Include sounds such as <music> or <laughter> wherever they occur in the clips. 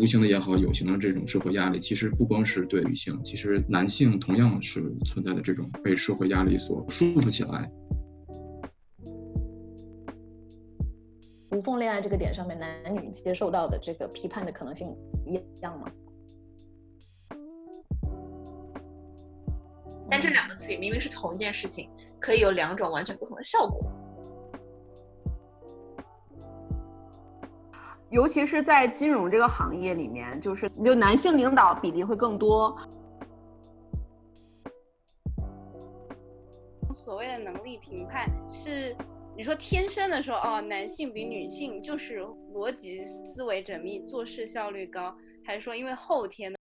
无形的也好，有形的这种社会压力，其实不光是对女性，其实男性同样是存在的这种被社会压力所束缚起来。无缝恋爱这个点上面，男女接受到的这个批判的可能性一样吗？但这两个词语明明是同一件事情，可以有两种完全不同的效果。尤其是在金融这个行业里面，就是就男性领导比例会更多。所谓的能力评判是，你说天生的说哦，男性比女性就是逻辑思维缜密，做事效率高，还是说因为后天的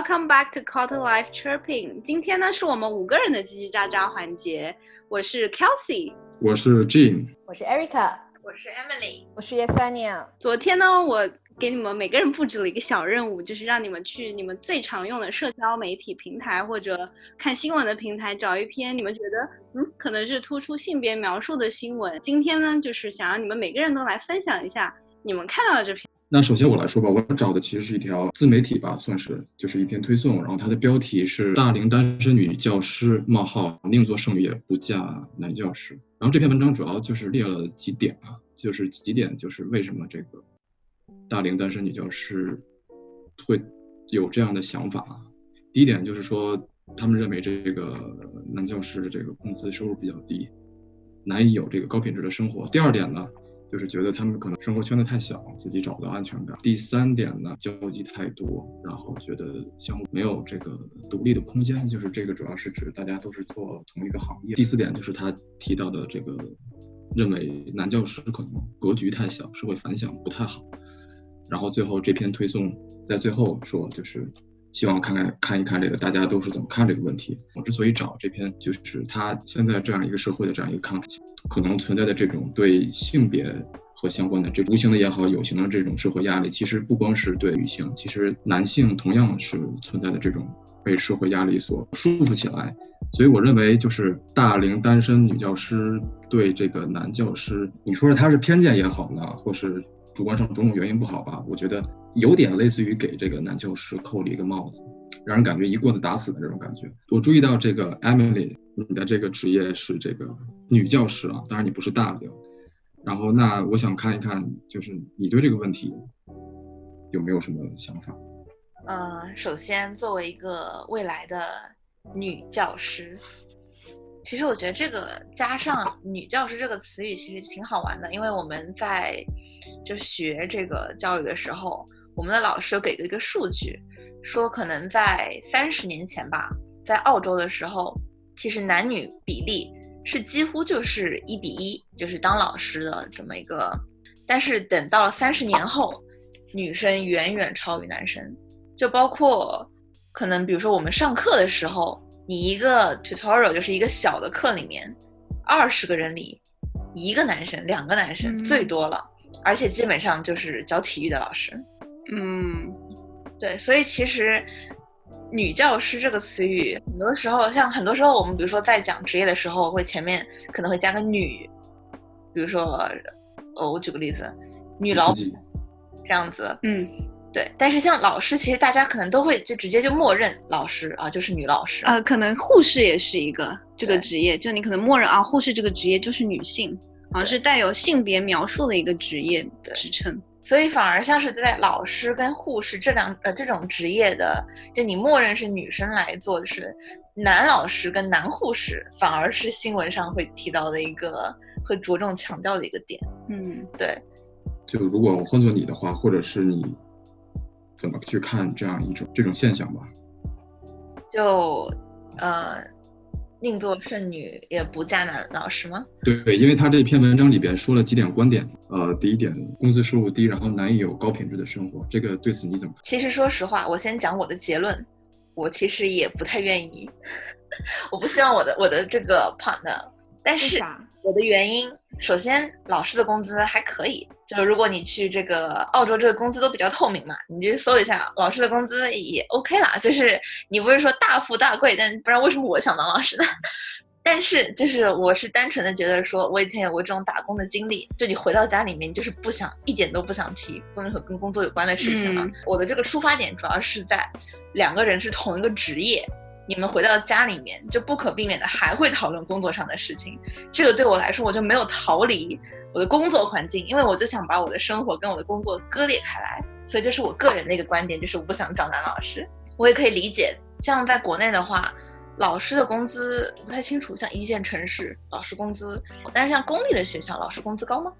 ？Welcome back to Quarter Life Chirping。今天呢，是我们五个人的叽叽喳喳环节。我是 Kelsey，我是 Jean，我是 Erica，我是 Emily，我是 Yesenia。昨天呢，我给你们每个人布置了一个小任务，就是让你们去你们最常用的社交媒体平台或者看新闻的平台，找一篇你们觉得嗯可能是突出性别描述的新闻。今天呢，就是想让你们每个人都来分享一下你们看到的这篇。那首先我来说吧，我找的其实是一条自媒体吧，算是就是一篇推送，然后它的标题是“大龄单身女教师冒号宁做剩女也不嫁男教师”。然后这篇文章主要就是列了几点啊，就是几点，就是为什么这个大龄单身女教师会有这样的想法？第一点就是说，他们认为这个男教师的这个工资收入比较低，难以有这个高品质的生活。第二点呢？就是觉得他们可能生活圈子太小，自己找不到安全感。第三点呢，交际太多，然后觉得相互没有这个独立的空间。就是这个主要是指大家都是做同一个行业。第四点就是他提到的这个，认为男教师可能格局太小，社会反响不太好。然后最后这篇推送在最后说，就是希望看看看一看这个大家都是怎么看这个问题。我之所以找这篇，就是他现在这样一个社会的这样一个看法。可能存在的这种对性别和相关的这无形的也好，有形的这种社会压力，其实不光是对女性，其实男性同样是存在的这种被社会压力所束缚起来。所以我认为，就是大龄单身女教师对这个男教师，你说是他是偏见也好呢，或是主观上种种原因不好吧？我觉得有点类似于给这个男教师扣了一个帽子，让人感觉一棍子打死的这种感觉。我注意到这个 Emily。你的这个职业是这个女教师啊，当然你不是大龄。然后，那我想看一看，就是你对这个问题有没有什么想法？嗯，首先作为一个未来的女教师，其实我觉得这个加上“女教师”这个词语其实挺好玩的，因为我们在就学这个教育的时候，我们的老师给了一个数据，说可能在三十年前吧，在澳洲的时候。其实男女比例是几乎就是一比一，就是当老师的这么一个。但是等到了三十年后，女生远远超于男生。就包括可能，比如说我们上课的时候，你一个 tutorial 就是一个小的课里面，二十个人里一个男生，两个男生最多了，而且基本上就是教体育的老师。嗯，对，所以其实。女教师这个词语，很多时候像很多时候我们比如说在讲职业的时候，会前面可能会加个女，比如说，呃，我举个例子，女老板这样子，嗯，对。但是像老师，其实大家可能都会就直接就默认老师啊就是女老师啊，可能护士也是一个这个职业，就你可能默认啊护士这个职业就是女性，好像是带有性别描述的一个职业的职称。所以反而像是在老师跟护士这两呃这种职业的，就你默认是女生来做，是男老师跟男护士，反而是新闻上会提到的一个会着重强调的一个点。嗯，对。就如果换做你的话，或者是你怎么去看这样一种这种现象吧？就呃。宁做剩女也不嫁男老师吗？对，因为他这篇文章里边说了几点观点。呃，第一点，工资收入低，然后难以有高品质的生活。这个对此你怎么？其实说实话，我先讲我的结论，我其实也不太愿意，<laughs> 我不希望我的我的这个 partner。但是我的原因，首先老师的工资还可以，就如果你去这个澳洲，这个工资都比较透明嘛，你就搜一下老师的工资也 OK 啦。就是你不是说大富大贵，但不知道为什么我想当老师呢？<laughs> 但是就是我是单纯的觉得说，我以前有过这种打工的经历，就你回到家里面就是不想一点都不想提任何跟工作有关的事情了。我的这个出发点主要是在两个人是同一个职业。你们回到家里面就不可避免的还会讨论工作上的事情，这个对我来说我就没有逃离我的工作环境，因为我就想把我的生活跟我的工作割裂开来，所以这是我个人的一个观点，就是我不想找男老师。我也可以理解，像在国内的话，老师的工资不太清楚，像一线城市老师工资，但是像公立的学校老师工资高吗？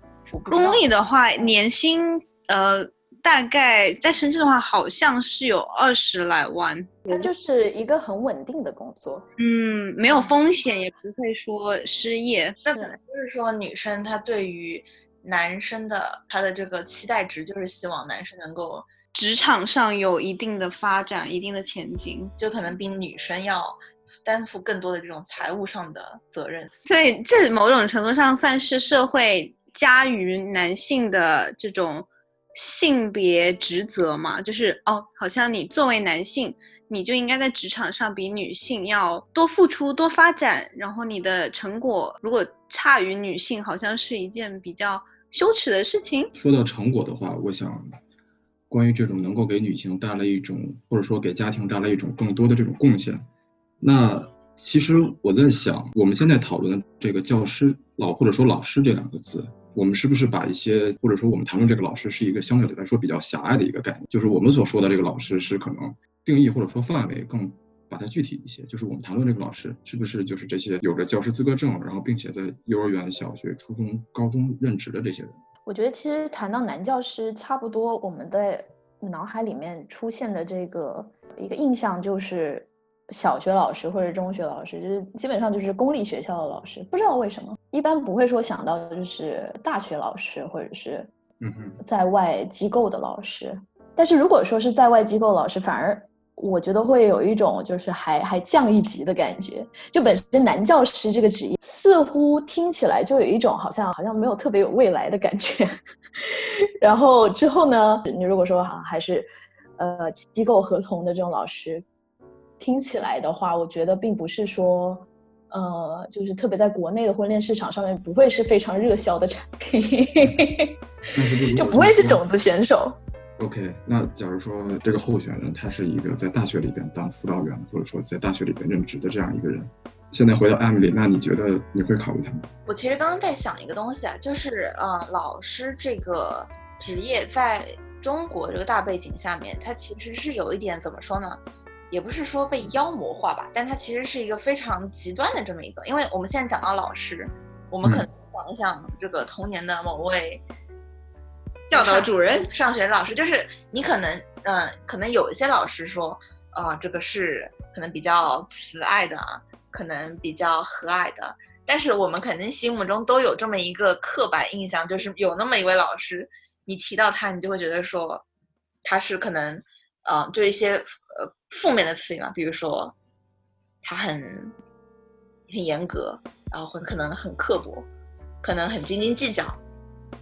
公立的话年薪呃。大概在深圳的话，好像是有二十来万。它就是一个很稳定的工作，嗯，没有风险，也不会说失业。那可能就是说，女生她对于男生的她的这个期待值，就是希望男生能够职场上有一定的发展、一定的前景，就可能比女生要担负更多的这种财务上的责任。所以，这某种程度上算是社会加于男性的这种。性别职责嘛，就是哦，好像你作为男性，你就应该在职场上比女性要多付出、多发展，然后你的成果如果差于女性，好像是一件比较羞耻的事情。说到成果的话，我想，关于这种能够给女性带来一种，或者说给家庭带来一种更多的这种贡献，那其实我在想，我们现在讨论的这个教师老或者说老师这两个字。我们是不是把一些，或者说我们谈论这个老师是一个相对来说比较狭隘的一个概念？就是我们所说的这个老师是可能定义或者说范围更把它具体一些。就是我们谈论这个老师是不是就是这些有着教师资格证，然后并且在幼儿园、小学、初中、高中任职的这些人？我觉得其实谈到男教师，差不多我们的脑海里面出现的这个一个印象就是。小学老师或者中学老师，就是基本上就是公立学校的老师，不知道为什么，一般不会说想到就是大学老师或者是嗯在外机构的老师。但是如果说是在外机构老师，反而我觉得会有一种就是还还降一级的感觉。就本身男教师这个职业，似乎听起来就有一种好像好像没有特别有未来的感觉。<laughs> 然后之后呢，你如果说好像还是呃机构合同的这种老师。听起来的话，我觉得并不是说，呃，就是特别在国内的婚恋市场上面不会是非常热销的产品，<laughs> 就不会是种子选手。OK，那假如说这个候选人他是一个在大学里边当辅导员，或者说在大学里边任职的这样一个人，现在回到 Emily，那你觉得你会考虑他吗？我其实刚刚在想一个东西啊，就是呃，老师这个职业在中国这个大背景下面，它其实是有一点怎么说呢？也不是说被妖魔化吧，但它其实是一个非常极端的这么一个，因为我们现在讲到老师，我们可能想一想这个童年的某位教导主任、上学老师，就是你可能，嗯，可能有一些老师说，啊，这个是可能比较慈爱的，可能比较和蔼的，但是我们肯定心目中都有这么一个刻板印象，就是有那么一位老师，你提到他，你就会觉得说他是可能。嗯，就一些呃负面的词语嘛，比如说他很很严格，然后很可能很刻薄，可能很斤斤计较，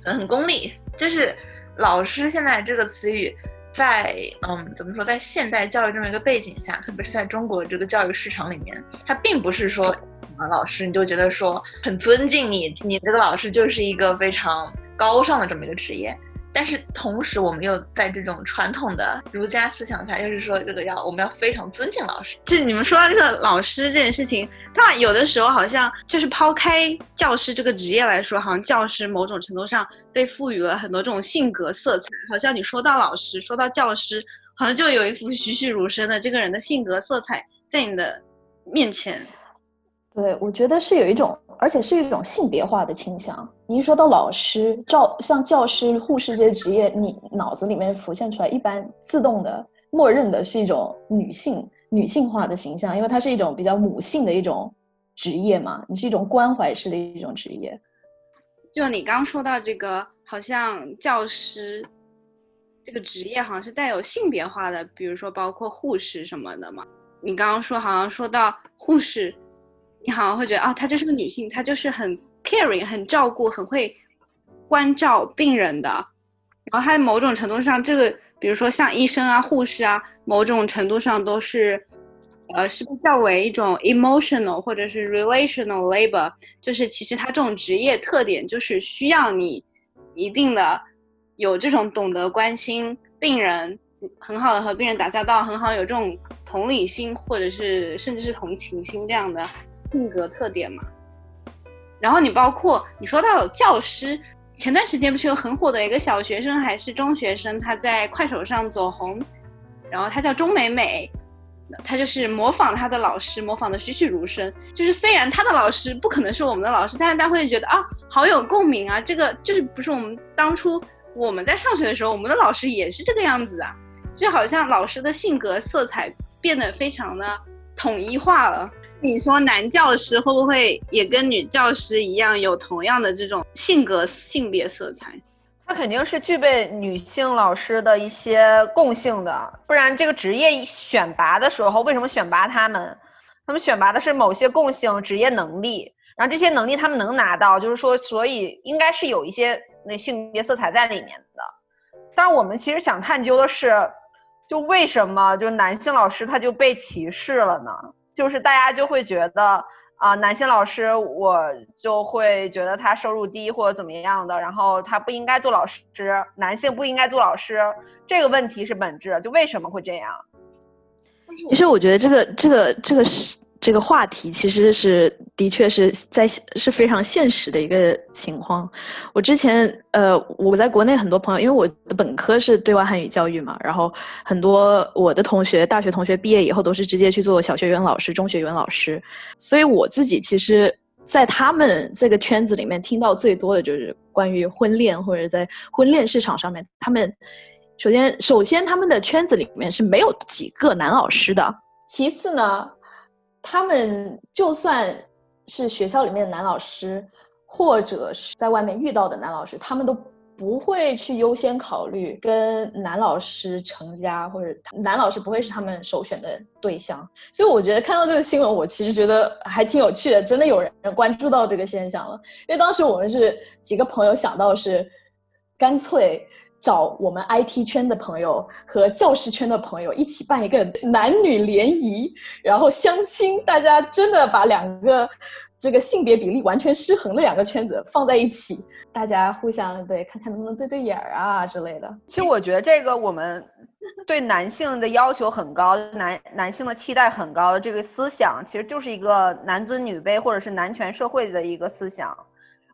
可能很功利。就是老师现在这个词语，在嗯怎么说，在现代教育这么一个背景下，特别是在中国这个教育市场里面，它并不是说啊老师你就觉得说很尊敬你，你这个老师就是一个非常高尚的这么一个职业。但是同时，我们又在这种传统的儒家思想下，又是说这个要我们要非常尊敬老师。就你们说到这个老师这件事情，他有的时候好像就是抛开教师这个职业来说，好像教师某种程度上被赋予了很多这种性格色彩。好像你说到老师，说到教师，好像就有一副栩栩如生的这个人的性格色彩在你的面前。对，我觉得是有一种。而且是一种性别化的倾向。你一说到老师、教像教师、护士这些职业，你脑子里面浮现出来，一般自动的、默认的是一种女性、女性化的形象，因为它是一种比较母性的一种职业嘛，你是一种关怀式的一种职业。就你刚说到这个，好像教师这个职业好像是带有性别化的，比如说包括护士什么的嘛。你刚刚说好像说到护士。你好像会觉得啊，她就是个女性，她就是很 caring，很照顾，很会关照病人的，然后他某种程度上，这个比如说像医生啊、护士啊，某种程度上都是，呃，是被叫为一种 emotional 或者是 relational labor，就是其实他这种职业特点就是需要你一定的有这种懂得关心病人，很好的和病人打交道，很好有这种同理心或者是甚至是同情心这样的性格特点嘛。然后你包括你说到教师，前段时间不是有很火的一个小学生还是中学生，他在快手上走红，然后他叫钟美美，他就是模仿他的老师，模仿的栩栩如生。就是虽然他的老师不可能是我们的老师，但是大家会觉得啊，好有共鸣啊，这个就是不是我们当初我们在上学的时候，我们的老师也是这个样子啊，就好像老师的性格色彩变得非常的统一化了。你说男教师会不会也跟女教师一样有同样的这种性格性别色彩？他肯定是具备女性老师的一些共性的，不然这个职业选拔的时候为什么选拔他们？他们选拔的是某些共性、职业能力，然后这些能力他们能拿到，就是说，所以应该是有一些那性别色彩在里面的。但是我们其实想探究的是，就为什么就男性老师他就被歧视了呢？就是大家就会觉得啊，男性老师我就会觉得他收入低或者怎么样的，然后他不应该做老师，男性不应该做老师，这个问题是本质，就为什么会这样？其实我觉得这个这个这个是。这个话题其实是的确是在是非常现实的一个情况。我之前呃，我在国内很多朋友，因为我的本科是对外汉语教育嘛，然后很多我的同学，大学同学毕业以后都是直接去做小学语文老师、中学语文老师。所以我自己其实，在他们这个圈子里面听到最多的就是关于婚恋或者在婚恋市场上面，他们首先首先他们的圈子里面是没有几个男老师的，其次呢。他们就算是学校里面的男老师，或者是在外面遇到的男老师，他们都不会去优先考虑跟男老师成家，或者男老师不会是他们首选的对象。所以我觉得看到这个新闻，我其实觉得还挺有趣的，真的有人关注到这个现象了。因为当时我们是几个朋友想到是，干脆。找我们 IT 圈的朋友和教师圈的朋友一起办一个男女联谊，然后相亲，大家真的把两个这个性别比例完全失衡的两个圈子放在一起，大家互相对看看能不能对对眼儿啊之类的。其实我觉得这个我们对男性的要求很高，男男性的期待很高的这个思想，其实就是一个男尊女卑或者是男权社会的一个思想。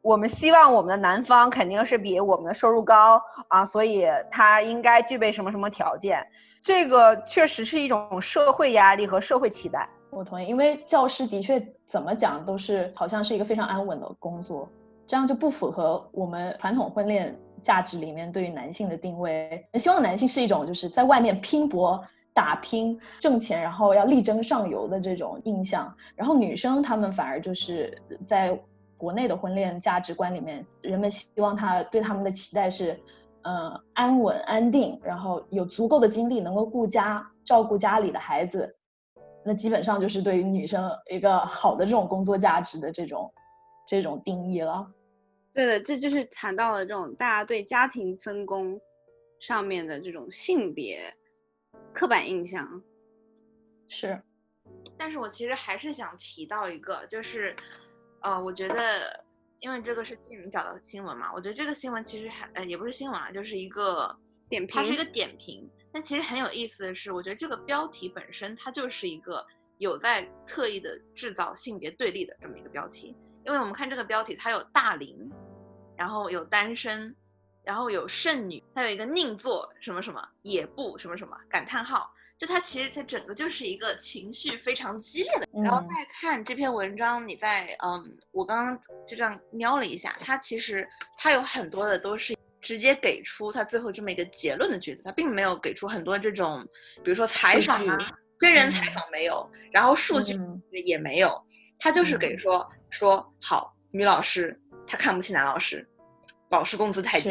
我们希望我们的男方肯定是比我们的收入高啊，所以他应该具备什么什么条件？这个确实是一种社会压力和社会期待。我同意，因为教师的确怎么讲都是好像是一个非常安稳的工作，这样就不符合我们传统婚恋价值里面对于男性的定位。希望男性是一种就是在外面拼搏打拼挣钱，然后要力争上游的这种印象，然后女生她们反而就是在。国内的婚恋价值观里面，人们希望他对他们的期待是，呃，安稳、安定，然后有足够的精力能够顾家、照顾家里的孩子，那基本上就是对于女生一个好的这种工作价值的这种这种定义了。对的，这就是谈到了这种大家对家庭分工上面的这种性别刻板印象。是，但是我其实还是想提到一个，就是。呃，我觉得，因为这个是静云找的新闻嘛，我觉得这个新闻其实还呃也不是新闻啊，就是一个点评，它是一个点评。但其实很有意思的是，我觉得这个标题本身它就是一个有在特意的制造性别对立的这么一个标题。因为我们看这个标题，它有大龄，然后有单身，然后有剩女，它有一个宁做什么什么也不什么什么感叹号。就它其实它整个就是一个情绪非常激烈的，然后再看这篇文章，你在嗯，我刚刚就这样瞄了一下，它其实它有很多的都是直接给出它最后这么一个结论的句子，它并没有给出很多这种，比如说采访啊，真人采访没有，然后数据也没有，他就是给说说好女老师她看不起男老师，老师工资太低，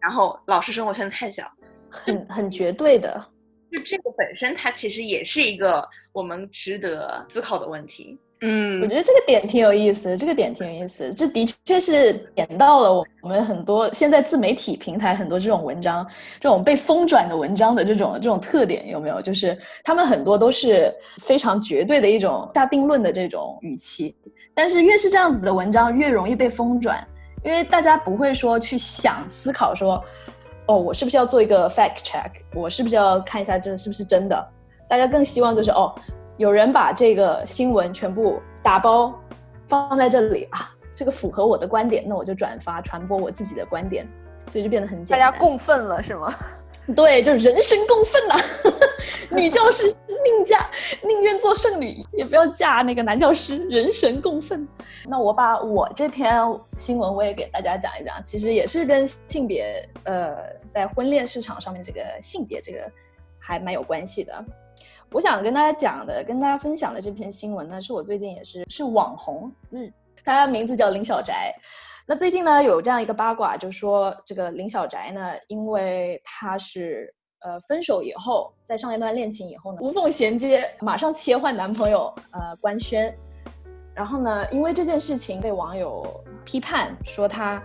然后老师生活圈子太小，很很绝对的。就这个本身，它其实也是一个我们值得思考的问题。嗯，我觉得这个点挺有意思，这个点挺有意思，这的确是点到了我们很多现在自媒体平台很多这种文章，这种被疯转的文章的这种这种特点有没有？就是他们很多都是非常绝对的一种下定论的这种语气，但是越是这样子的文章，越容易被疯转，因为大家不会说去想思考说，哦，我是不是要做一个 fact check，我是不是要看一下这是不是真的？大家更希望就是哦。有人把这个新闻全部打包放在这里啊，这个符合我的观点，那我就转发传播我自己的观点，所以就变得很简单。大家共愤了是吗？对，就是人神共愤呐！<laughs> 女教师宁嫁宁愿做剩女，也不要嫁那个男教师，人神共愤。那我把我这篇新闻我也给大家讲一讲，其实也是跟性别呃，在婚恋市场上面这个性别这个还蛮有关系的。我想跟大家讲的、跟大家分享的这篇新闻呢，是我最近也是是网红，嗯，他名字叫林小宅。那最近呢有这样一个八卦，就是说这个林小宅呢，因为他是呃分手以后，在上一段恋情以后呢，无缝衔接，马上切换男朋友呃官宣，然后呢，因为这件事情被网友批判说他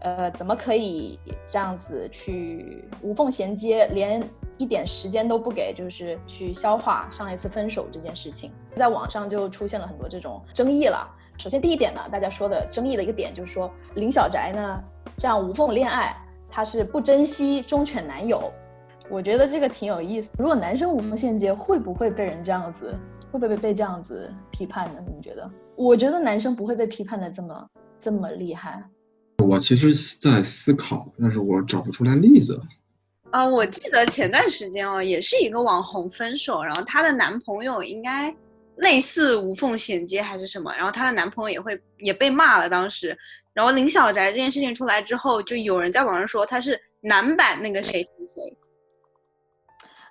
呃怎么可以这样子去无缝衔接，连。一点时间都不给，就是去消化上一次分手这件事情，在网上就出现了很多这种争议了。首先第一点呢，大家说的争议的一个点就是说林小宅呢这样无缝恋爱，他是不珍惜忠犬男友。我觉得这个挺有意思。如果男生无缝衔接，会不会被人这样子，会不会被这样子批判呢？你们觉得？我觉得男生不会被批判的这么这么厉害。我其实在思考，但是我找不出来例子。啊，我记得前段时间哦，也是一个网红分手，然后她的男朋友应该类似无缝衔接还是什么，然后她的男朋友也会也被骂了当时，然后林小宅这件事情出来之后，就有人在网上说他是男版那个谁谁谁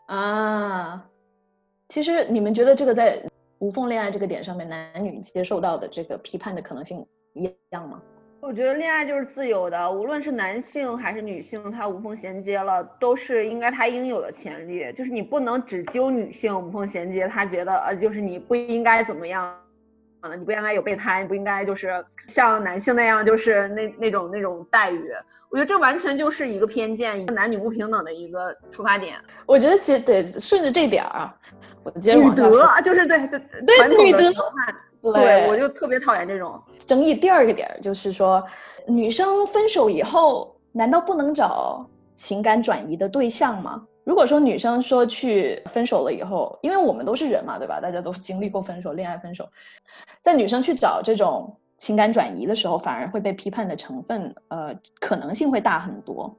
啊。其实你们觉得这个在无缝恋爱这个点上面，男女接受到的这个批判的可能性一样吗？我觉得恋爱就是自由的，无论是男性还是女性，他无缝衔接了，都是应该他应有的权利。就是你不能只揪女性无缝衔接，他觉得呃，就是你不应该怎么样，你不应该有备胎，你不应该就是像男性那样，就是那那种那种待遇。我觉得这完全就是一个偏见，一个男女不平等的一个出发点。我觉得其实对，顺着这点儿，我接着女德就是对对 <laughs> 对女德。对，我就特别讨厌这种争议。第二个点就是说，女生分手以后，难道不能找情感转移的对象吗？如果说女生说去分手了以后，因为我们都是人嘛，对吧？大家都经历过分手、恋爱分手，在女生去找这种情感转移的时候，反而会被批判的成分，呃，可能性会大很多。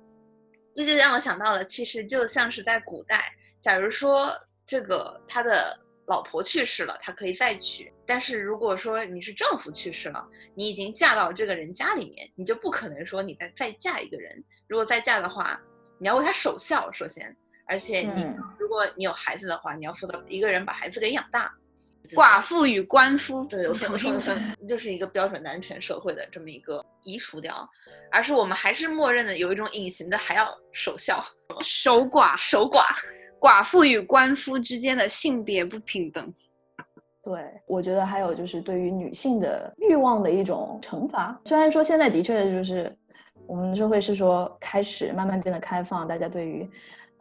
这就让我想到了，其实就像是在古代，假如说这个他的。老婆去世了，他可以再娶。但是如果说你是丈夫去世了，你已经嫁到这个人家里面，你就不可能说你再再嫁一个人。如果再嫁的话，你要为他守孝，首先，而且你如果你有孩子的话，你要负责一个人把孩子给养大。寡妇与官夫，对，我重新就是一个标准男权社会的这么一个移除掉，而是我们还是默认的有一种隐形的还要守孝，守寡，守寡。寡妇与官夫之间的性别不平等，对我觉得还有就是对于女性的欲望的一种惩罚。虽然说现在的确就是我们社会是说开始慢慢变得开放，大家对于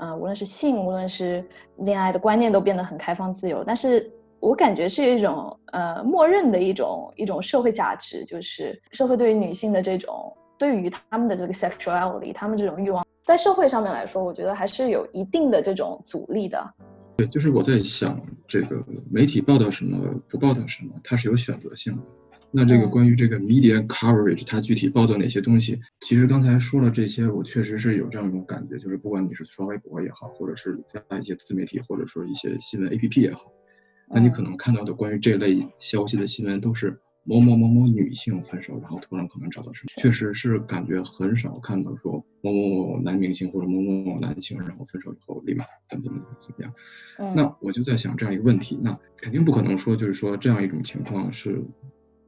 嗯无论是性无论是恋爱的观念都变得很开放自由，但是我感觉是一种呃默认的一种一种社会价值，就是社会对于女性的这种对于他们的这个 sexuality，他们这种欲望。在社会上面来说，我觉得还是有一定的这种阻力的。对，就是我在想，这个媒体报道什么不报道什么，它是有选择性的。那这个关于这个 media coverage，它具体报道哪些东西？其实刚才说了这些，我确实是有这样一种感觉，就是不管你是刷微博也好，或者是在一些自媒体，或者说一些新闻 APP 也好，那你可能看到的关于这类消息的新闻都是。某某某某女性分手，然后突然可能找到什么？确实是感觉很少看到说某某某男明星或者某某某男性，然后分手以后立马怎么怎么怎么样。那我就在想这样一个问题，那肯定不可能说就是说这样一种情况是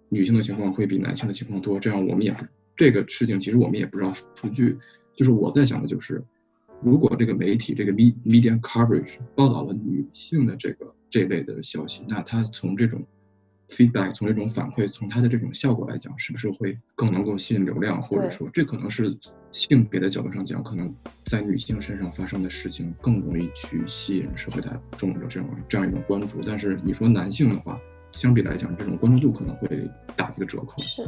女性的情况会比男性的情况多，这样我们也不这个事情其实我们也不知道数据。就是我在想的就是，如果这个媒体这个 media coverage 报道了女性的这个这类的消息，那他从这种。feedback，从这种反馈，从它的这种效果来讲，是不是会更能够吸引流量，或者说这可能是性别的角度上讲，可能在女性身上发生的事情更容易去吸引社会大众的这种这样一种关注。但是你说男性的话，相比来讲，这种关注度可能会打一个折扣。是，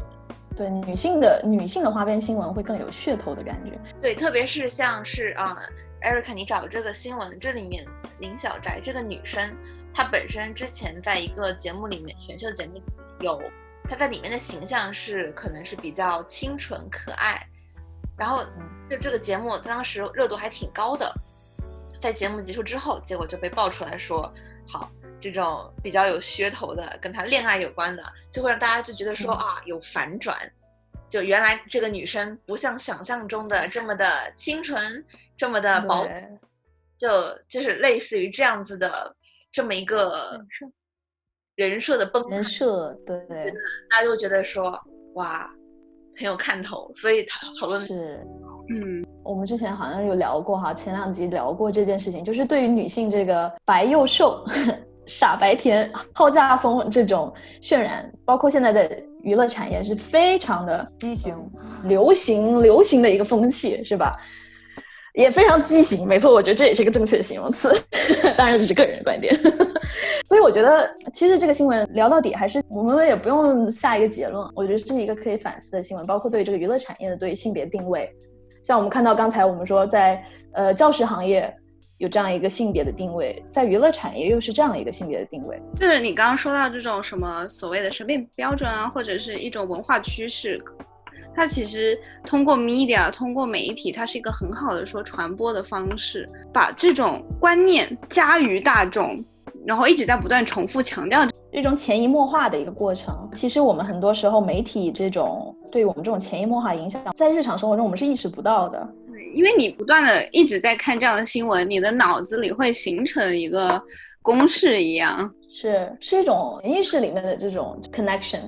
对女性的女性的花边新闻会更有噱头的感觉。对，特别是像是啊、e r i c a 你找这个新闻，这里面林小宅这个女生，她本身之前在一个节目里面，选秀节目有她在里面的形象是可能是比较清纯可爱，然后就这个节目当时热度还挺高的，在节目结束之后，结果就被爆出来说，好。这种比较有噱头的，跟他恋爱有关的，就会让大家就觉得说、嗯。啊，有反转，就原来这个女生不像想象中的这么的清纯，这么的薄，对就就是类似于这样子的这么一个人设的崩塌人，设，对，大家就觉得说哇，很有看头，所以讨讨论是。嗯，我们之前好像有聊过哈，前两集聊过这件事情，就是对于女性这个白幼瘦、傻白甜、好家风这种渲染，包括现在的娱乐产业是非常的畸形，流行流行的一个风气，是吧？也非常畸形，没错，我觉得这也是一个正确的形容词，<laughs> 当然只是个人观点。<laughs> 所以我觉得，其实这个新闻聊到底还是我们也不用下一个结论，我觉得是一个可以反思的新闻，包括对这个娱乐产业的对性别定位。像我们看到刚才我们说在呃教师行业有这样一个性别的定位，在娱乐产业又是这样一个性别的定位。就是你刚刚说到这种什么所谓的审美标准啊，或者是一种文化趋势，它其实通过 media，通过媒体，它是一个很好的说传播的方式，把这种观念加于大众，然后一直在不断重复强调。这种潜移默化的一个过程。其实我们很多时候媒体这种对我们这种潜移默化影响，在日常生活中我们是意识不到的。对因为你不断的一直在看这样的新闻，你的脑子里会形成一个公式一样。是是一种潜意识里面的这种 connection。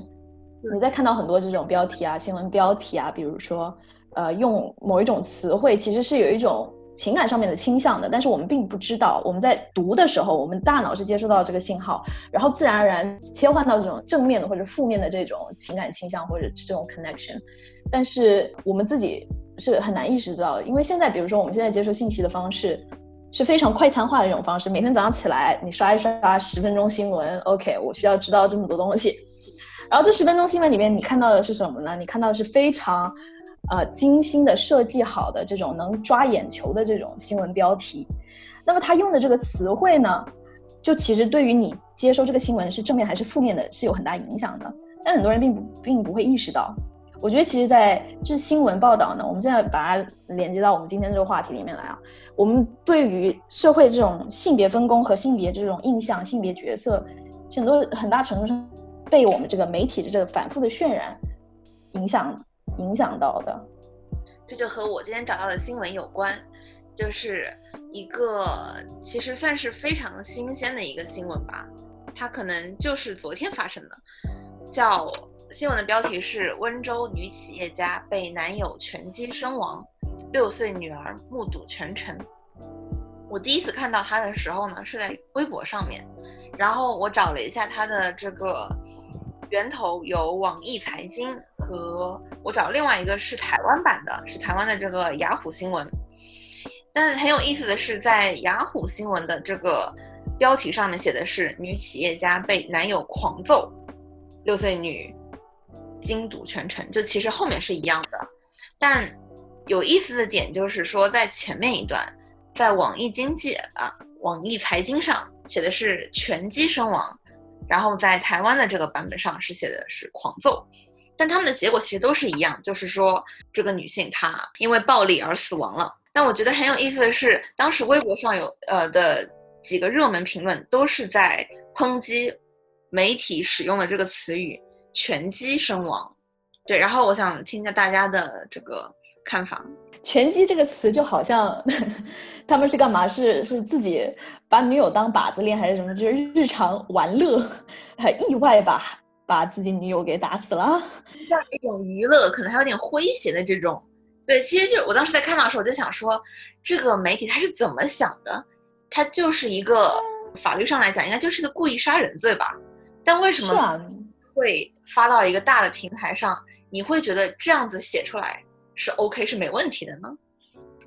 你在看到很多这种标题啊、新闻标题啊，比如说，呃，用某一种词汇，其实是有一种情感上面的倾向的，但是我们并不知道。我们在读的时候，我们大脑是接收到这个信号，然后自然而然切换到这种正面的或者负面的这种情感倾向或者这种 connection，但是我们自己是很难意识到，因为现在，比如说我们现在接收信息的方式。是非常快餐化的一种方式。每天早上起来，你刷一刷十分钟新闻，OK，我需要知道这么多东西。然后这十分钟新闻里面，你看到的是什么呢？你看到的是非常，呃，精心的设计好的这种能抓眼球的这种新闻标题。那么他用的这个词汇呢，就其实对于你接收这个新闻是正面还是负面的，是有很大影响的。但很多人并不并不会意识到。我觉得其实，在这新闻报道呢，我们现在把它连接到我们今天这个话题里面来啊。我们对于社会这种性别分工和性别这种印象、性别角色，很多很大程度上被我们这个媒体的这个反复的渲染影响影响到的。这就和我今天找到的新闻有关，就是一个其实算是非常新鲜的一个新闻吧，它可能就是昨天发生的，叫新闻的标题是温州女企业家被男友拳击身亡，六岁女儿目睹全程。我第一次看到她的时候呢，是在微博上面，然后我找了一下她的这个源头，有网易财经和我找另外一个是台湾版的，是台湾的这个雅虎新闻。但很有意思的是，在雅虎新闻的这个标题上面写的是女企业家被男友狂揍，六岁女精读全程，就其实后面是一样的。但有意思的点就是说，在前面一段，在网易经济啊、网易财经上写的是拳击身亡，然后在台湾的这个版本上是写的是狂揍。但他们的结果其实都是一样，就是说这个女性她因为暴力而死亡了。但我觉得很有意思的是，当时微博上有呃的几个热门评论都是在抨击媒体使用的这个词语“拳击身亡”。对，然后我想听一下大家的这个看法。拳击这个词就好像 <laughs> 他们是干嘛？是是自己把女友当靶子练，还是什么？就是日常玩乐，还意外把把自己女友给打死了。<laughs> 像一种娱乐，可能还有点诙谐的这种。对，其实就我当时在看到的时候，我就想说，这个媒体他是怎么想的？他就是一个法律上来讲，应该就是个故意杀人罪吧？但为什么会发到一个大的平台上，你会觉得这样子写出来是 OK 是没问题的呢？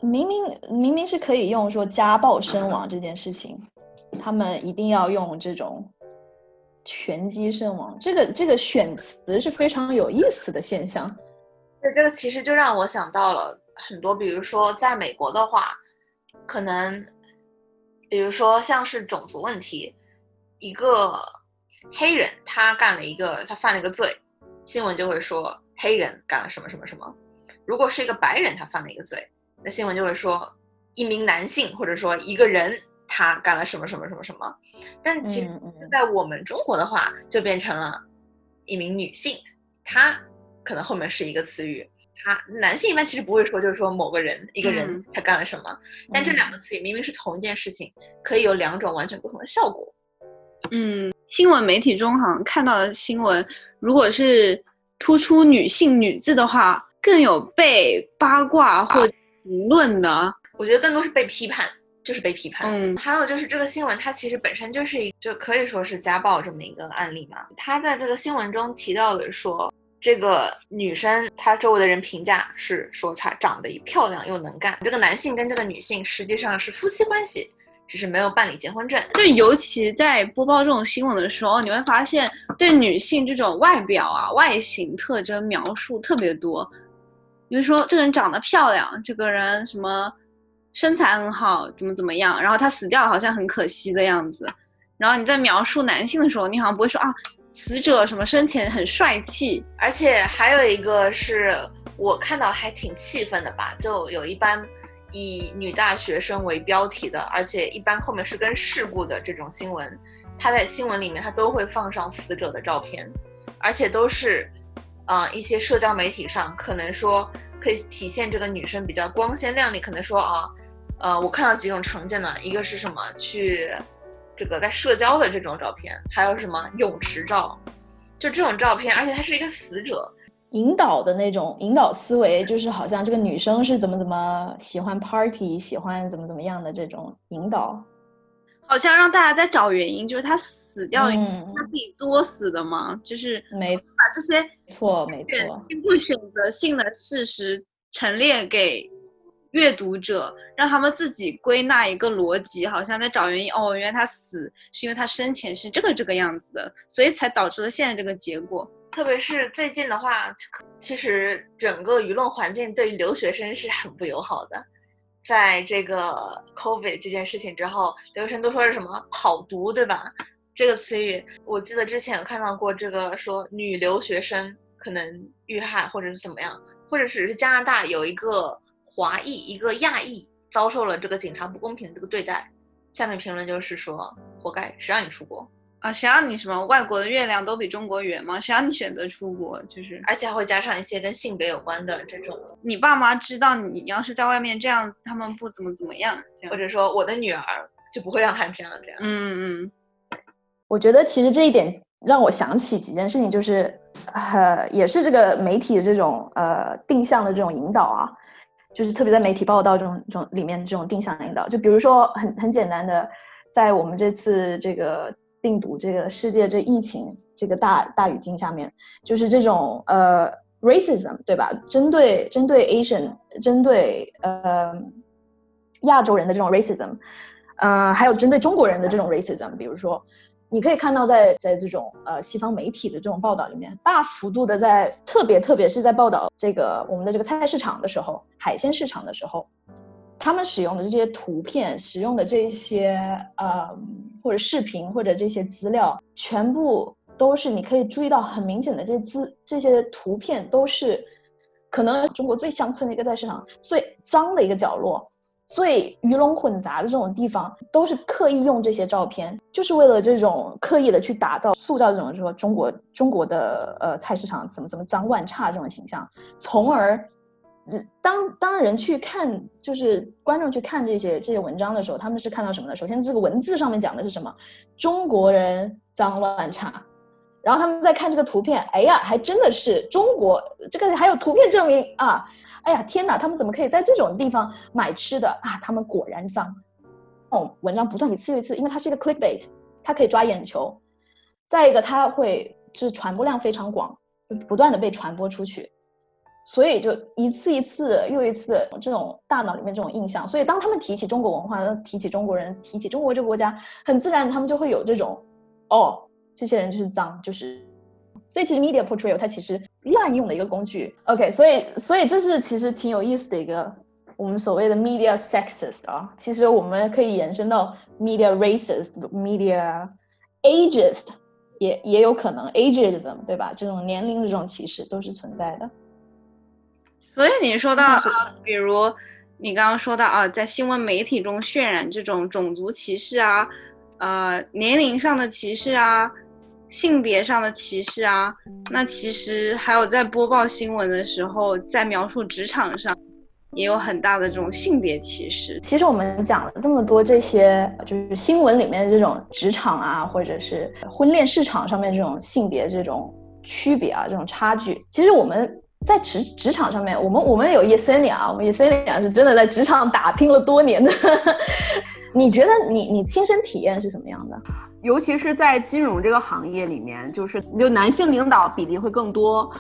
明明明明是可以用说家暴身亡这件事情，他们一定要用这种拳击身亡，这个这个选词是非常有意思的现象。对，这个其实就让我想到了很多，比如说在美国的话，可能比如说像是种族问题，一个黑人他干了一个他犯了一个罪，新闻就会说黑人干了什么什么什么。如果是一个白人他犯了一个罪。那新闻就会说，一名男性或者说一个人他干了什么什么什么什么，但其实，在我们中国的话，就变成了一名女性，她可能后面是一个词语，他男性一般其实不会说，就是说某个人一个人他干了什么，但这两个词语明明是同一件事情，可以有两种完全不同的效果。嗯，新闻媒体中好像看到的新闻，如果是突出女性“女”字的话，更有被八卦或。评论的，我觉得更多是被批判，就是被批判。嗯，还有就是这个新闻，它其实本身就是一，就可以说是家暴这么一个案例嘛。他在这个新闻中提到的说，这个女生她周围的人评价是说她长得漂亮又能干。这个男性跟这个女性实际上是夫妻关系，只是没有办理结婚证。就尤其在播报这种新闻的时候，你会发现对女性这种外表啊、外形特征描述特别多。比如说，这个人长得漂亮，这个人什么身材很好，怎么怎么样，然后他死掉了，好像很可惜的样子。然后你在描述男性的时候，你好像不会说啊，死者什么生前很帅气。而且还有一个是我看到还挺气愤的吧，就有一般以女大学生为标题的，而且一般后面是跟事故的这种新闻，他在新闻里面他都会放上死者的照片，而且都是。啊，一些社交媒体上可能说可以体现这个女生比较光鲜亮丽，可能说啊，呃，我看到几种常见的，一个是什么去这个在社交的这种照片，还有什么泳池照，就这种照片，而且她是一个死者，引导的那种引导思维，就是好像这个女生是怎么怎么喜欢 party，喜欢怎么怎么样的这种引导。好像让大家在找原因，就是她死掉，她自己作死的吗？就是没把这些错没错，经过选择性的事实陈列给阅读者，让他们自己归纳一个逻辑，好像在找原因。哦，原来他死是因为他生前是这个这个样子的，所以才导致了现在这个结果。特别是最近的话，其实整个舆论环境对于留学生是很不友好的。在这个 COVID 这件事情之后，留学生都说是什么跑读，对吧？这个词语，我记得之前有看到过，这个说女留学生可能遇害，或者是怎么样，或者只是加拿大有一个华裔，一个亚裔遭受了这个警察不公平的这个对待，下面评论就是说活该，谁让你出国？啊，谁让你什么外国的月亮都比中国圆吗？谁让你选择出国？就是，而且还会加上一些跟性别有关的这种。你爸妈知道你要是在外面这样子，他们不怎么怎么样，或者说我的女儿就不会让他们这样这样。嗯嗯。我觉得其实这一点让我想起几件事情，就是，呃，也是这个媒体的这种呃定向的这种引导啊，就是特别在媒体报道这种这种里面这种定向引导，就比如说很很简单的，在我们这次这个。病毒这个世界这疫情这个大大语境下面，就是这种呃 racism 对吧？针对针对 Asian，针对呃亚洲人的这种 racism，呃还有针对中国人的这种 racism，比如说你可以看到在在这种呃西方媒体的这种报道里面，大幅度的在特别特别是在报道这个我们的这个菜市场的时候，海鲜市场的时候。他们使用的这些图片，使用的这些呃或者视频或者这些资料，全部都是你可以注意到很明显的这些资这些图片都是可能中国最乡村的一个菜市场最脏的一个角落，最鱼龙混杂的这种地方，都是刻意用这些照片，就是为了这种刻意的去打造塑造这种说中国中国的呃菜市场怎么怎么脏乱差这种形象，从而。当当人去看，就是观众去看这些这些文章的时候，他们是看到什么呢？首先，这个文字上面讲的是什么？中国人脏乱差。然后他们再看这个图片，哎呀，还真的是中国这个还有图片证明啊！哎呀，天哪，他们怎么可以在这种地方买吃的啊？他们果然脏。哦，文章不断一次又一次，因为它是一个 clickbait，它可以抓眼球。再一个，它会就。是传播量非常广，不断的被传播出去，所以就一次一次又一次这种大脑里面这种印象，所以当他们提起中国文化，提起中国人，提起中国这个国家，很自然他们就会有这种，哦，这些人就是脏，就是，所以其实 media portrayal 它其实滥用的一个工具，OK，所以所以这是其实挺有意思的一个。我们所谓的 media sexist 啊，其实我们可以延伸到 media racist、media ageist，也也有可能 ageism，对吧？这种年龄的这种歧视都是存在的。所以你说到，比如你刚刚说到啊，在新闻媒体中渲染这种种族歧视啊，呃，年龄上的歧视啊，性别上的歧视啊，那其实还有在播报新闻的时候，在描述职场上。也有很大的这种性别歧视。其实我们讲了这么多这些，就是新闻里面的这种职场啊，或者是婚恋市场上面这种性别这种区别啊，这种差距。其实我们在职职场上面，我们我们有 Yesenia 啊，我们 Yesenia 是真的在职场打拼了多年的。<laughs> 你觉得你你亲身体验是什么样的？尤其是在金融这个行业里面，就是就男性领导比例会更多。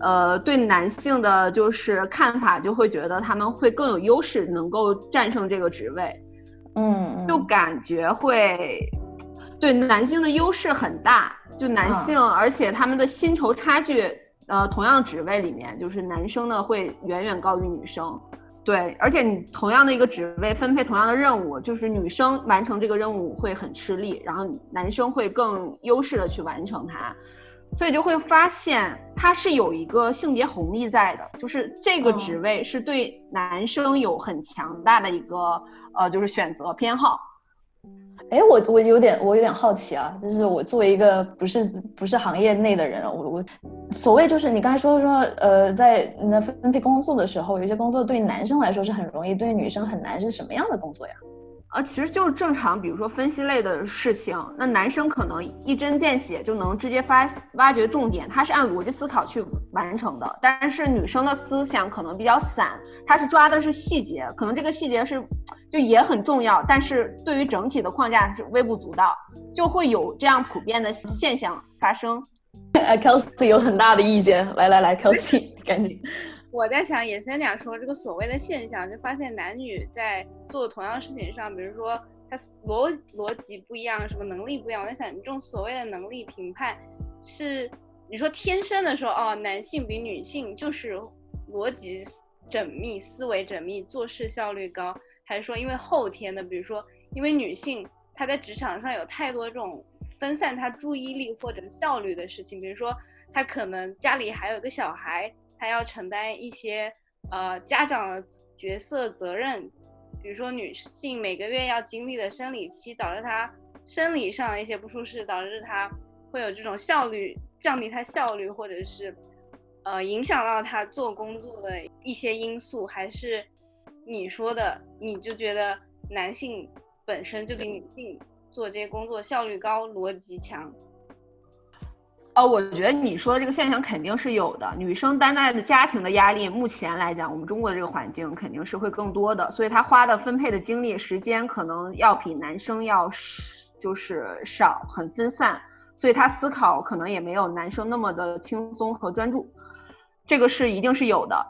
呃，对男性的就是看法，就会觉得他们会更有优势，能够战胜这个职位，嗯，就感觉会对男性的优势很大，就男性，而且他们的薪酬差距，呃，同样职位里面，就是男生呢会远远高于女生，对，而且你同样的一个职位分配同样的任务，就是女生完成这个任务会很吃力，然后男生会更优势的去完成它。所以就会发现，它是有一个性别红利在的，就是这个职位是对男生有很强大的一个呃，就是选择偏好。哎，我我有点我有点好奇啊，就是我作为一个不是不是行业内的人，我我所谓就是你刚才说说呃，在那分配工作的时候，有些工作对男生来说是很容易，对女生很难，是什么样的工作呀？啊，其实就是正常，比如说分析类的事情，那男生可能一针见血就能直接发挖掘重点，他是按逻辑思考去完成的。但是女生的思想可能比较散，她是抓的是细节，可能这个细节是就也很重要，但是对于整体的框架是微不足道，就会有这样普遍的现象发生。<laughs> Kelsey 有很大的意见，来来来，Kelsey <laughs> 赶紧。我在想，也三俩说这个所谓的现象，就发现男女在做同样事情上，比如说他逻逻辑不一样，什么能力不一样。我在想，你这种所谓的能力评判，是你说天生的说，哦，男性比女性就是逻辑缜密、思维缜密、做事效率高，还是说因为后天的，比如说因为女性她在职场上有太多这种分散她注意力或者效率的事情，比如说她可能家里还有个小孩。他要承担一些呃家长的角色责任，比如说女性每个月要经历的生理期，导致她生理上的一些不舒适，导致她会有这种效率降低，她效率或者是呃影响到她做工作的一些因素，还是你说的，你就觉得男性本身就比女性做这些工作效率高，逻辑强。哦，我觉得你说的这个现象肯定是有的。女生担待的家庭的压力，目前来讲，我们中国的这个环境肯定是会更多的，所以她花的分配的精力、时间可能要比男生要就是少，很分散，所以她思考可能也没有男生那么的轻松和专注，这个是一定是有的。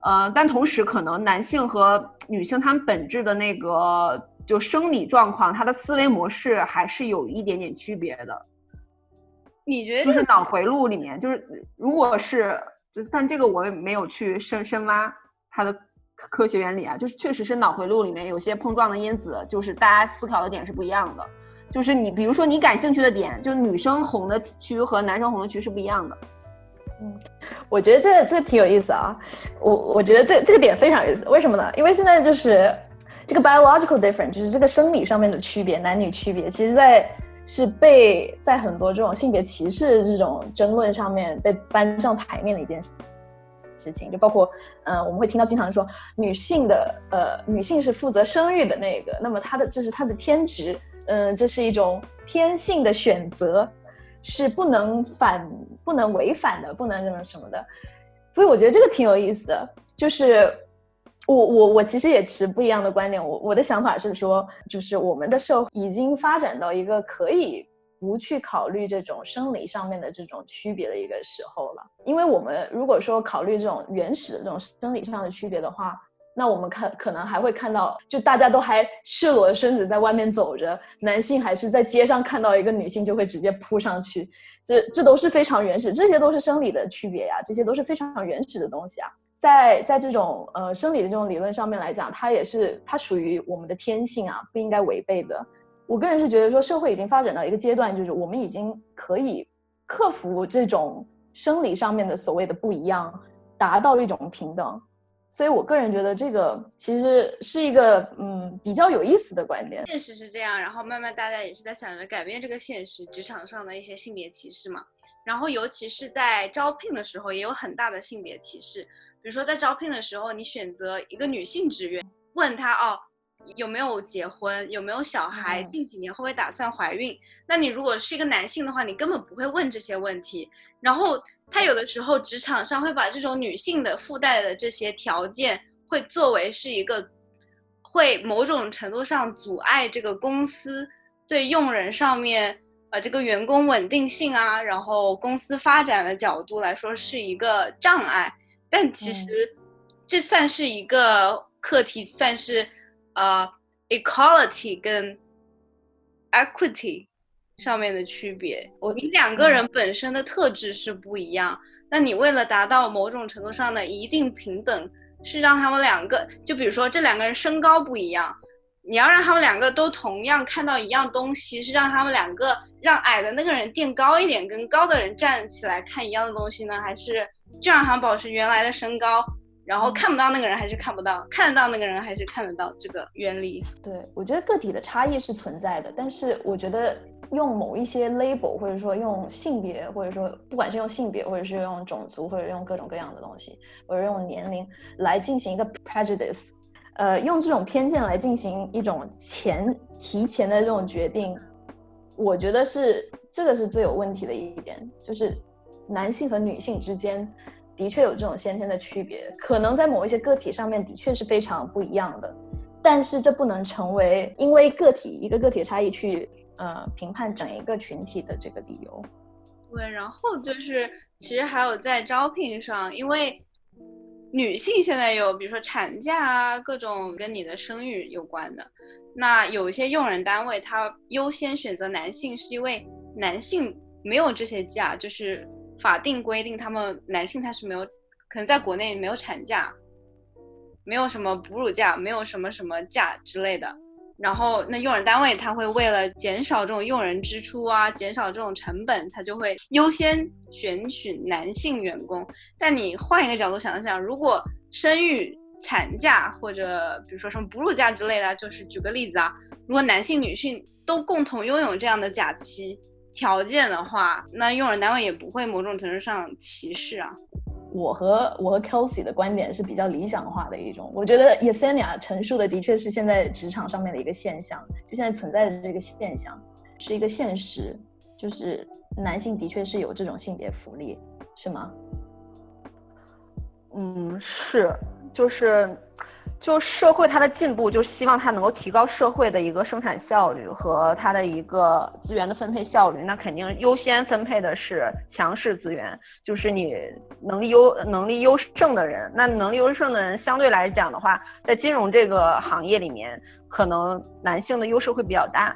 呃，但同时可能男性和女性他们本质的那个就生理状况，他的思维模式还是有一点点区别的。你觉得就是脑回路里面，就是如果是，就但这个我也没有去深深挖它的科学原理啊，就是确实是脑回路里面有些碰撞的因子，就是大家思考的点是不一样的。就是你比如说你感兴趣的点，就女生红的区和男生红的区是不一样的。嗯，我觉得这这挺有意思啊。我我觉得这这个点非常有意思，为什么呢？因为现在就是这个 biological difference，就是这个生理上面的区别，男女区别，其实在。是被在很多这种性别歧视这种争论上面被搬上台面的一件事情，就包括，嗯，我们会听到经常说女性的，呃，女性是负责生育的那个，那么她的这是她的天职，嗯，这是一种天性的选择，是不能反、不能违反的，不能什么什么的，所以我觉得这个挺有意思的，就是。我我我其实也持不一样的观点，我我的想法是说，就是我们的社会已经发展到一个可以不去考虑这种生理上面的这种区别的一个时候了。因为我们如果说考虑这种原始的这种生理上的区别的话，那我们看可能还会看到，就大家都还赤裸的身子在外面走着，男性还是在街上看到一个女性就会直接扑上去，这这都是非常原始，这些都是生理的区别呀，这些都是非常原始的东西啊。在在这种呃生理的这种理论上面来讲，它也是它属于我们的天性啊，不应该违背的。我个人是觉得说，社会已经发展到一个阶段，就是我们已经可以克服这种生理上面的所谓的不一样，达到一种平等。所以我个人觉得这个其实是一个嗯比较有意思的观点。现实是这样，然后慢慢大家也是在想着改变这个现实，职场上的一些性别歧视嘛。然后尤其是在招聘的时候，也有很大的性别歧视。比如说，在招聘的时候，你选择一个女性职员，问她哦，有没有结婚，有没有小孩，近几年会不会打算怀孕？那你如果是一个男性的话，你根本不会问这些问题。然后他有的时候职场上会把这种女性的附带的这些条件，会作为是一个，会某种程度上阻碍这个公司对用人上面，呃，这个员工稳定性啊，然后公司发展的角度来说是一个障碍。但其实，这算是一个课题，算是呃，equality 跟 equity 上面的区别。我你两个人本身的特质是不一样，那你为了达到某种程度上的一定平等，是让他们两个，就比如说这两个人身高不一样，你要让他们两个都同样看到一样东西，是让他们两个让矮的那个人垫高一点，跟高的人站起来看一样的东西呢，还是？就让他保持原来的身高，然后看不到那个人还是看不到，看得到那个人还是看得到，这个原理。对我觉得个体的差异是存在的，但是我觉得用某一些 label，或者说用性别，或者说不管是用性别，或者是用种族，或者用各种各样的东西，或者用年龄来进行一个 prejudice，呃，用这种偏见来进行一种前提前的这种决定，我觉得是这个是最有问题的一点，就是。男性和女性之间的确有这种先天的区别，可能在某一些个体上面的确是非常不一样的，但是这不能成为因为个体一个个体差异去呃评判整一个群体的这个理由。对，然后就是其实还有在招聘上，因为女性现在有比如说产假啊，各种跟你的生育有关的，那有一些用人单位他优先选择男性，是因为男性没有这些假，就是。法定规定，他们男性他是没有可能在国内没有产假，没有什么哺乳假，没有什么什么假之类的。然后那用人单位他会为了减少这种用人支出啊，减少这种成本，他就会优先选取男性员工。但你换一个角度想想，如果生育产假或者比如说什么哺乳假之类的，就是举个例子啊，如果男性女性都共同拥有这样的假期。条件的话，那用人单位也不会某种程度上歧视啊。我和我和 Kelsey 的观点是比较理想化的一种。我觉得 Yesenia 陈述的的确是现在职场上面的一个现象，就现在存在的这个现象是一个现实，就是男性的确是有这种性别福利，是吗？嗯，是，就是。就社会它的进步，就希望它能够提高社会的一个生产效率和它的一个资源的分配效率。那肯定优先分配的是强势资源，就是你能力优能力优胜的人。那能力优胜的人相对来讲的话，在金融这个行业里面，可能男性的优势会比较大。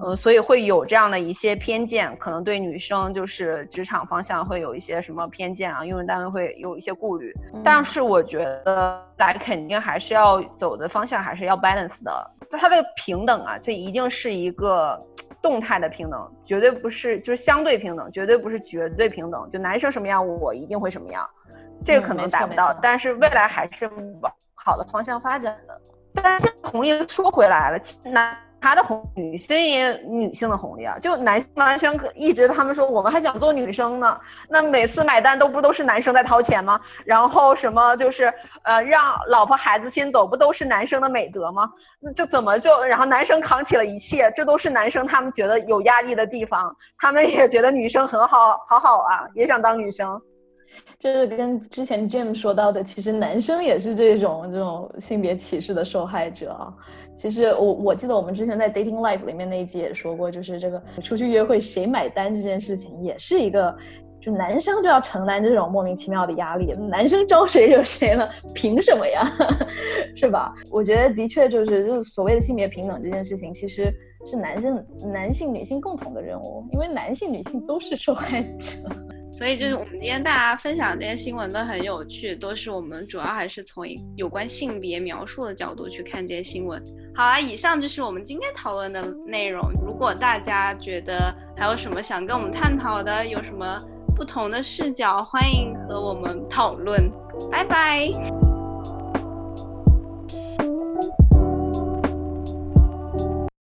呃，所以会有这样的一些偏见，可能对女生就是职场方向会有一些什么偏见啊，用人单位会有一些顾虑。但是我觉得，来肯定还是要走的方向还是要 balance 的。它的平等啊，这一定是一个动态的平等，绝对不是就是相对平等，绝对不是绝对平等。就男生什么样，我一定会什么样，这个可能达不到。但是未来还是往好的方向发展的。但是红利说回来了，男。他的红女性也女性的红利啊，就男性完全可一直他们说我们还想做女生呢，那每次买单都不都是男生在掏钱吗？然后什么就是呃让老婆孩子先走，不都是男生的美德吗？那这怎么就然后男生扛起了一切？这都是男生他们觉得有压力的地方，他们也觉得女生很好好好啊，也想当女生。就是跟之前 Jim 说到的，其实男生也是这种这种性别歧视的受害者啊。其实我我记得我们之前在 Dating Life 里面那一集也说过，就是这个出去约会谁买单这件事情，也是一个，就男生就要承担这种莫名其妙的压力，男生招谁惹谁了？凭什么呀？<laughs> 是吧？我觉得的确就是就是所谓的性别平等这件事情，其实是男生男性女性共同的任务，因为男性女性都是受害者。所以就是我们今天大家分享这些新闻都很有趣，都是我们主要还是从有关性别描述的角度去看这些新闻。好啦，以上就是我们今天讨论的内容。如果大家觉得还有什么想跟我们探讨的，有什么不同的视角，欢迎和我们讨论。拜拜。